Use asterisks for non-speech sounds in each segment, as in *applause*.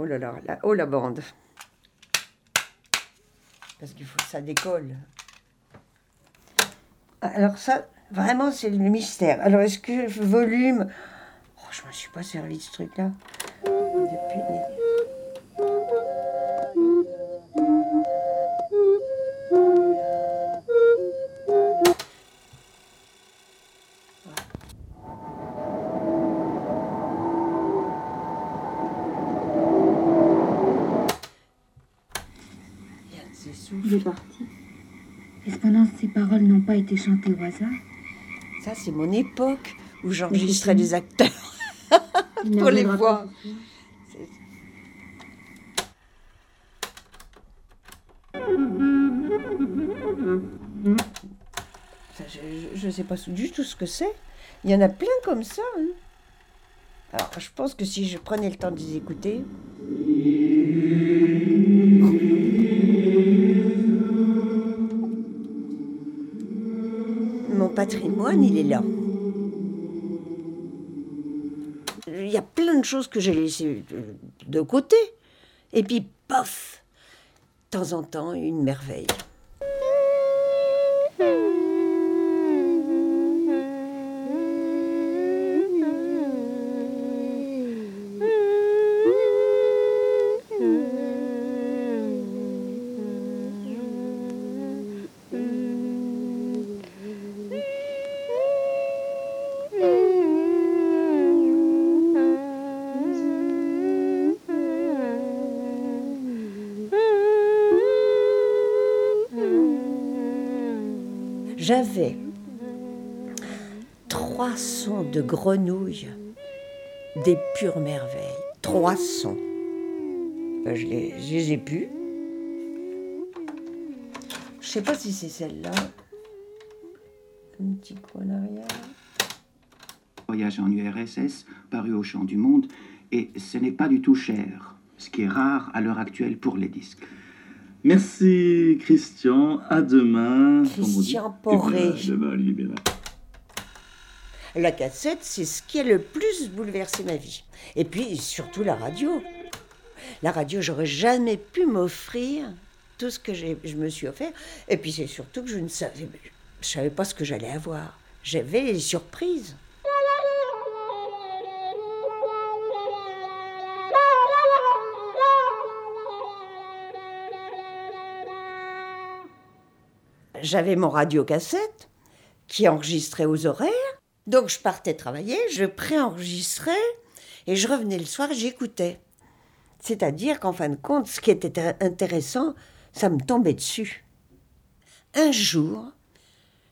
Oh là là, la, oh la bande. Parce qu'il faut que ça décolle. Alors ça, vraiment, c'est le mystère. Alors est-ce que volume... Oh, je me suis pas servi de ce truc-là. Depuis... C'est souffle. Il est parti. Et pendant ces paroles n'ont pas été chantées au hasard? Ça, c'est mon époque où j'enregistrais des acteurs *laughs* pour les voir. Ça, Je ne sais pas du tout ce que c'est. Il y en a plein comme ça. hein. Alors, je pense que si je prenais le temps de les écouter. Patrimoine, il est là. Il y a plein de choses que j'ai laissées de- côté. Et puis, paf, de temps en temps, une merveille. Trois sons de grenouilles, des pures merveilles. Trois sons. Ben, je, les, ai plus. Je sais pas si c'est celle-là. Un petit coup arrière. Voyage en URSS, paru au Champ du Monde, et ce n'est pas du tout cher, ce qui est rare à l'heure actuelle pour les disques. Merci Christian, à demain. Christian. Poré. Voilà. La cassette, c'est ce qui a le plus bouleversé ma vie. Et puis surtout la radio. La radio, j'aurais jamais pu m'offrir tout ce que je me suis offert. Et puis c'est surtout que je ne savais, je savais pas ce que j'allais avoir. J'avais les surprises. J'avais mon radiocassette qui enregistrait aux horaires. Donc je partais travailler, je préenregistrais et je revenais le soir j'écoutais. C'est-à-dire qu'en fin de compte, ce qui était intéressant, ça me tombait dessus. Un jour,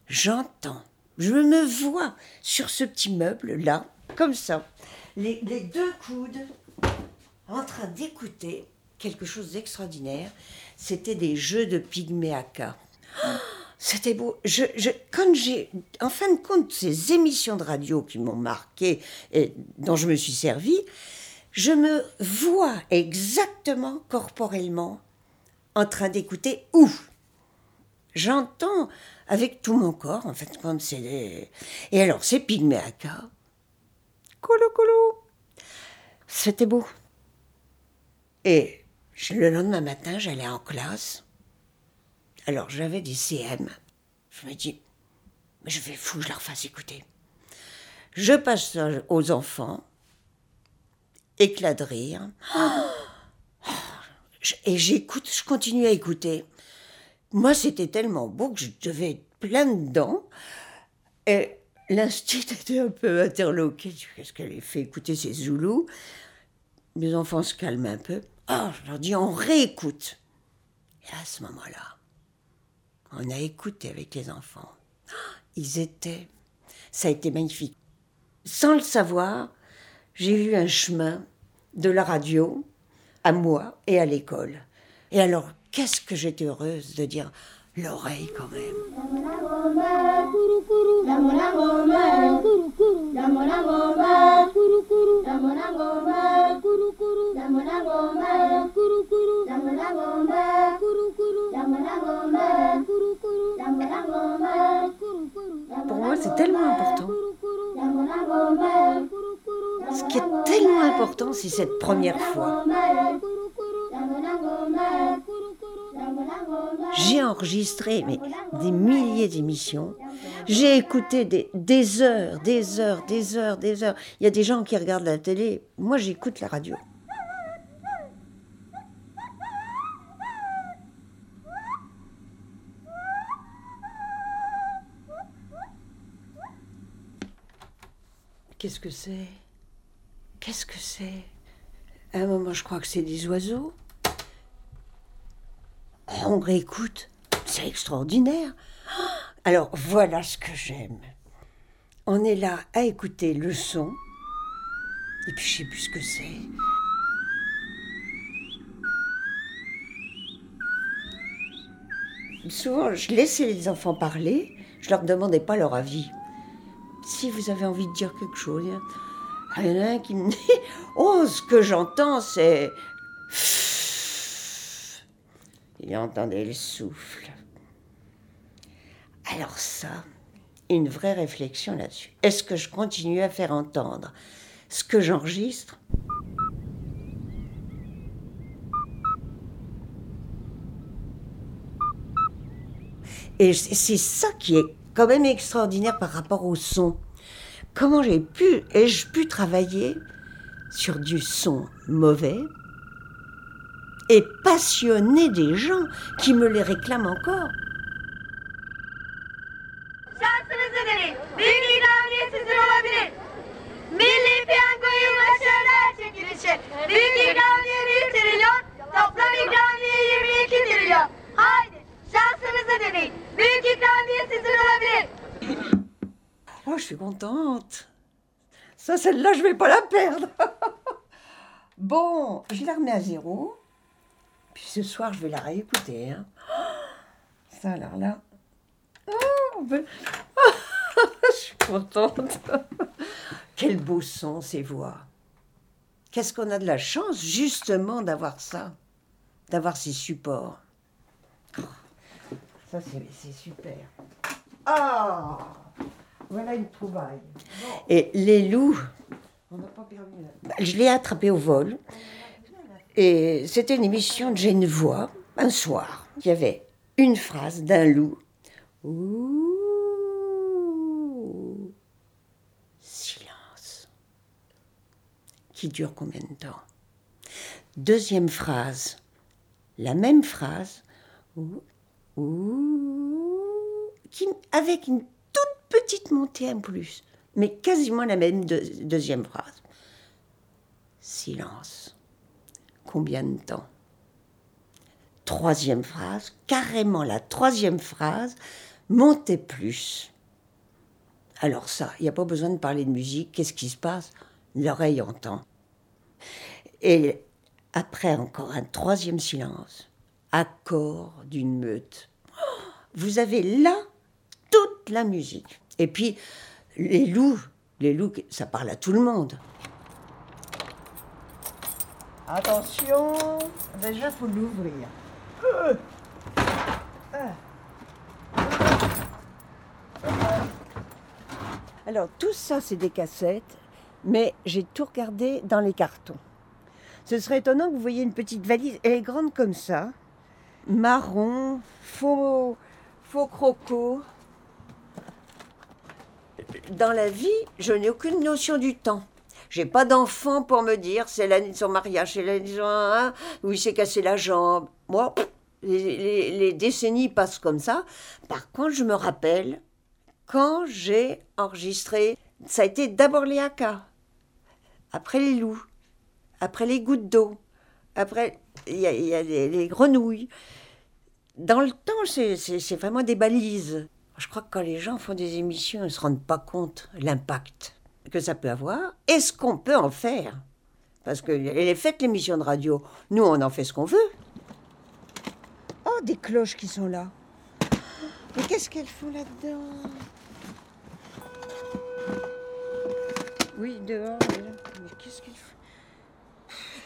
j'entends, je me vois sur ce petit meuble-là, comme ça, les, les deux coudes en train d'écouter quelque chose d'extraordinaire. C'était des jeux de pygméaka. C'était beau. Je, je, quand j'ai, en fin de compte, ces émissions de radio qui m'ont marqué et dont je me suis servi, je me vois exactement corporellement en train d'écouter où J'entends avec tout mon corps, en de compte, c'est des... Et alors, c'est Pygméaka. Colo, colo. C'était beau. Et le lendemain matin, j'allais en classe. Alors j'avais des CM. Je me dis, mais je vais fou, je leur fasse écouter. Je passe aux enfants, éclat de rire. *gasps* Et j'écoute, je continue à écouter. Moi, c'était tellement beau que je devais être plein dedans. Et l'instit *laughs* était un peu interloqué. Qu'est-ce qu'elle a fait écouter ces Zoulous? Les enfants se calment un peu. Oh, je leur dis, on réécoute. Et à ce moment-là, on a écouté avec les enfants. Ah, Ils étaient. Ça a été magnifique. Sans le savoir, j'ai vu un chemin de la radio à moi et à l'école. Et alors, qu'est-ce que j'étais heureuse de dire l'oreille quand même. Pour moi, c'est tellement important. Ce qui est tellement important, c'est cette première fois. J'ai enregistré mais, des milliers d'émissions. J'ai écouté des, des heures, des heures, des heures, des heures. Il y a des gens qui regardent la télé. Moi, j'écoute la radio. Qu'est-ce que c'est? Qu'est-ce que c'est? À un moment, je crois que c'est des oiseaux. On réécoute. C'est extraordinaire. Alors, voilà ce que j'aime. On est là à écouter le son. Et puis, je sais plus ce que c'est. Souvent, je laissais les enfants parler. Je leur demandais pas leur avis si vous avez envie de dire quelque chose. Il y en a un qui me dit *laughs* Oh, ce que j'entends, c'est. Il entendait le souffle. Alors, ça, une vraie réflexion là-dessus. Est-ce que je continue à faire entendre ce que j'enregistre? Et c'est ça qui est quand même extraordinaire par rapport au son. Comment j'ai ai-je pu travailler sur du son mauvais et passionner des gens qui me les réclament encore Oh, je suis contente. Ça, celle-là, je vais pas la perdre. *laughs* bon, je la remets à zéro. Puis ce soir, je vais la réécouter. Hein. Ça, alors là. Oh, ben... *laughs* je suis contente. *laughs* Quel beau son, ces voix. Qu'est-ce qu'on a de la chance, justement, d'avoir ça. D'avoir ces supports. Ça, c'est super. Ah Voilà une trouvaille. Et les loups, je l'ai attrapé au vol. Et c'était une émission de Genevois, un soir. Il y avait une phrase d'un loup. Ouh, silence. Qui dure combien de temps? Deuxième phrase. La même phrase. Ouh, avec une toute petite montée en plus, mais quasiment la même deuxième phrase. Silence. Combien de temps Troisième phrase, carrément la troisième phrase, montez plus. Alors ça, il n'y a pas besoin de parler de musique, qu'est-ce qui se passe? L'oreille entend. Et après encore un troisième silence, accord d'une meute. Vous avez là toute la musique. Et puis, les loups, les loups, ça parle à tout le monde. Attention, déjà, faut l'ouvrir. Alors, tout ça, c'est des cassettes, mais j'ai tout regardé dans les cartons. Ce serait étonnant que vous voyez une petite valise, elle est grande comme ça, marron, faux, faux croco. Dans la vie, je n'ai aucune notion du temps. J'ai pas d'enfant pour me dire c'est l'année de son mariage, c'est l'année de son où il s'est cassé la jambe. Moi, les, les, décennies passent comme ça. Par contre, je me rappelle quand j'ai enregistré, ça a été d'abord les haka, après les loups, après les gouttes d'eau, après il y a, les, grenouilles. Dans le temps, c'est vraiment des balises. Je crois que quand les gens font des émissions, ils ne se rendent pas compte l'impact que ça peut avoir et ce qu'on peut en faire? Parce qu'elle est faite l'émission de radio. Nous, on en fait ce qu'on veut. Oh, des cloches qui sont là. Mais qu'est-ce qu'elles font là-dedans? Oui, dehors. Mais qu'est-ce qu'elles font?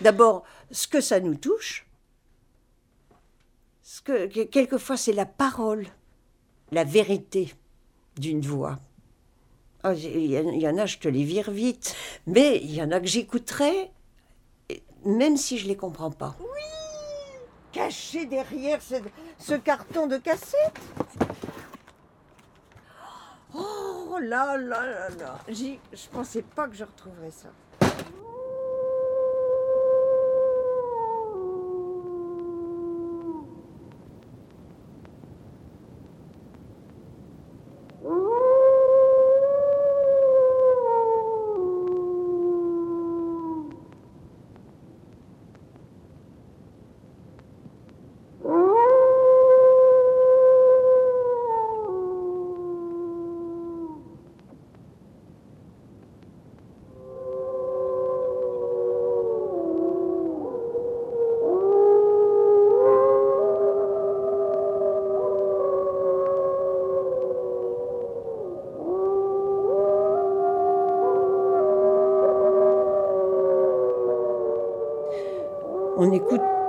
D'abord, ce que ça nous touche, ce que, quelquefois c'est la parole, la vérité d'une voix. Ah, Il y, en- a, je te les vire vite. Mais il y en a que j'écouterai, même si je les comprends pas. Oui Caché derrière ce, ce carton de cassette. Oh là là là là Je pensais pas que je retrouverais ça.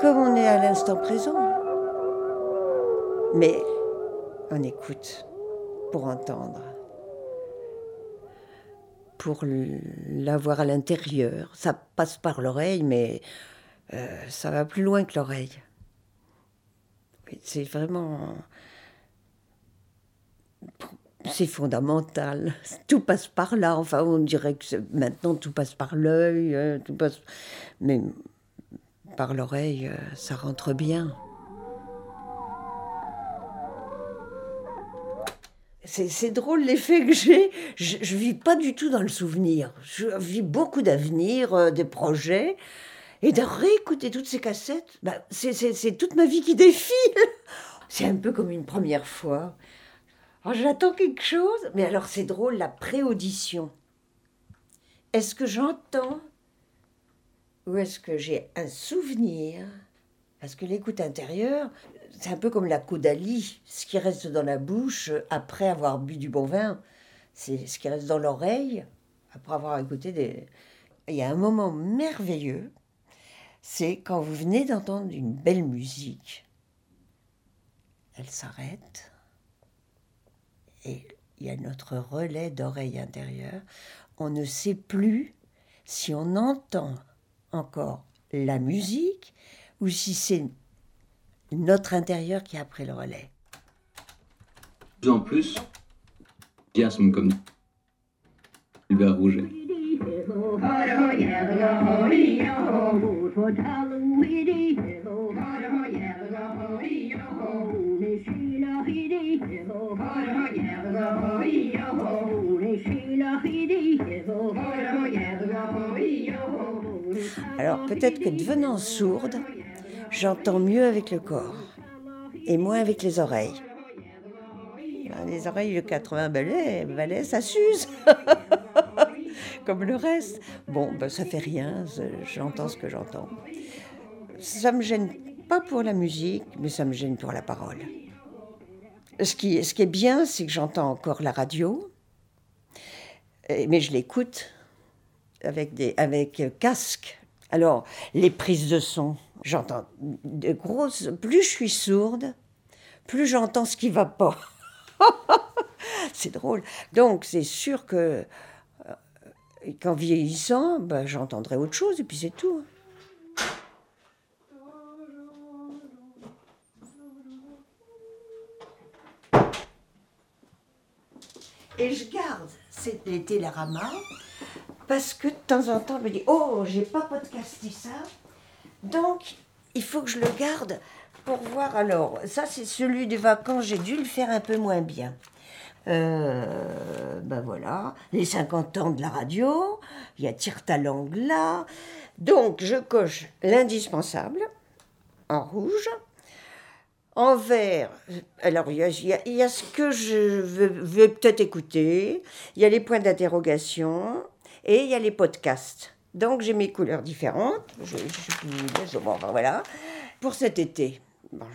Comme on est à l'instant présent. Mais on écoute pour entendre, pour l'avoir à l'intérieur. Ça passe par l'oreille, mais euh, ça va plus loin que l'oreille. C'est vraiment... C'est fondamental. Tout passe par là. Enfin, on dirait que maintenant tout passe par l'œil, euh, tout passe... Mais par l'oreille, euh, ça rentre bien. C'est drôle l'effet que j'ai. Je, je vis pas du tout dans le souvenir. Je vis beaucoup d'avenir, euh, des projets. Et de réécouter toutes ces cassettes, bah, c'est- toute ma vie qui défile. *laughs* C'est un peu comme une première fois. J'attends quelque chose, mais alors c'est drôle, la préaudition. Est-ce que j'entends ou est-ce que j'ai un souvenir? Parce que l'écoute intérieure, c'est un peu comme la caudalie. Ce qui reste dans la bouche après avoir bu du bon vin, c'est ce qui reste dans l'oreille après avoir écouté des... Il y a un moment merveilleux, c'est quand vous venez d'entendre une belle musique. Elle s'arrête et il y a notre relais d'oreille intérieure. On ne sait plus si on entend encore la musique ou si c'est notre intérieur qui a pris le relais. plus en plus, enthousiasme comme Hubert Rouget. Alors peut-être que devenant sourde, j'entends mieux avec le corps et moins avec les oreilles. Ben, Les oreilles de 80 balais, balais ça s'use. *laughs* Comme le reste. Bon, ben, ça fait rien, j'entends ce que j'entends. Ça me gêne pas pour la musique, mais ça me gêne pour la parole. Ce qui, ce qui est bien, c'est que j'entends encore la radio, mais je l'écoute avec, des, avec euh, casque. Alors, les prises de son, j'entends de grosses. Plus je suis sourde, plus j'entends ce qui va pas. *laughs* c'est drôle. Donc, c'est sûr que euh, qu'en vieillissant, ben, j'entendrai autre chose et puis c'est tout. Et je garde c'est les téléramas parce que de temps en temps, je me dis Oh, j'ai pas podcasté ça. Donc, il faut que je le garde pour voir. Alors, ça, c'est celui des vacances, j'ai dû le faire un peu moins bien. Euh, ben voilà, les 50 ans de la radio, il y a Tire ta langue là. Donc, je coche l'indispensable en rouge. En vert, alors il y a, ce que je veux, veux peut-être écouter, il y a les points d'interrogation et il y a les podcasts. Donc j'ai mes couleurs différentes. Je, je plus, bon, voilà. Pour cet été,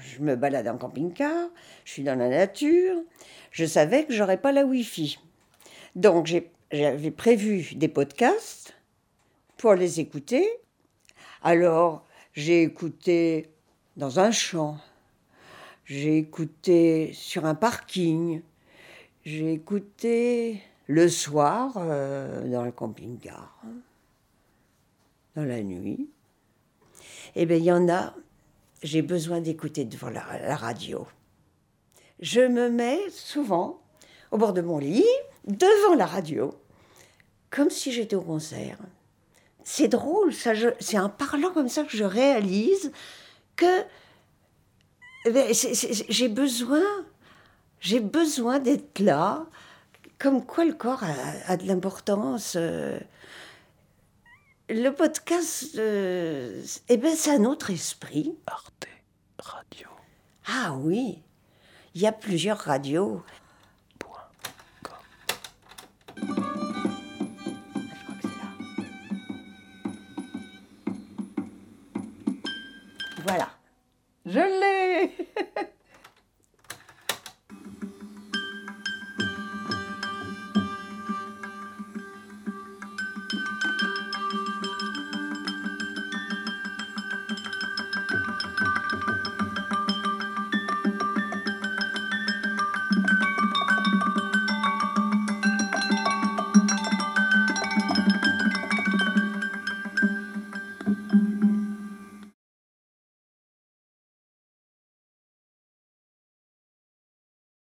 je me balade en camping-car, je suis dans la nature. Je savais que j'aurais pas la Wi-Fi. Donc j'avais prévu des podcasts pour les écouter. Alors j'ai écouté dans un champ. J'ai écouté sur un parking. J'ai écouté le soir, euh, dans le camping-car, dans la nuit. Eh bien, il y en a, j'ai besoin d'écouter devant la, radio. Je me mets souvent au bord de mon lit, devant la radio, comme si j'étais au concert. C'est drôle, c'est en parlant comme ça que je réalise que eh ben, j'ai besoin, j'ai besoin d'être là, comme quoi le corps a, a de l'importance. euh. Le podcast, euh, eh ben, c'est un autre esprit. Arte Radio. Ah oui, il y a plusieurs radios.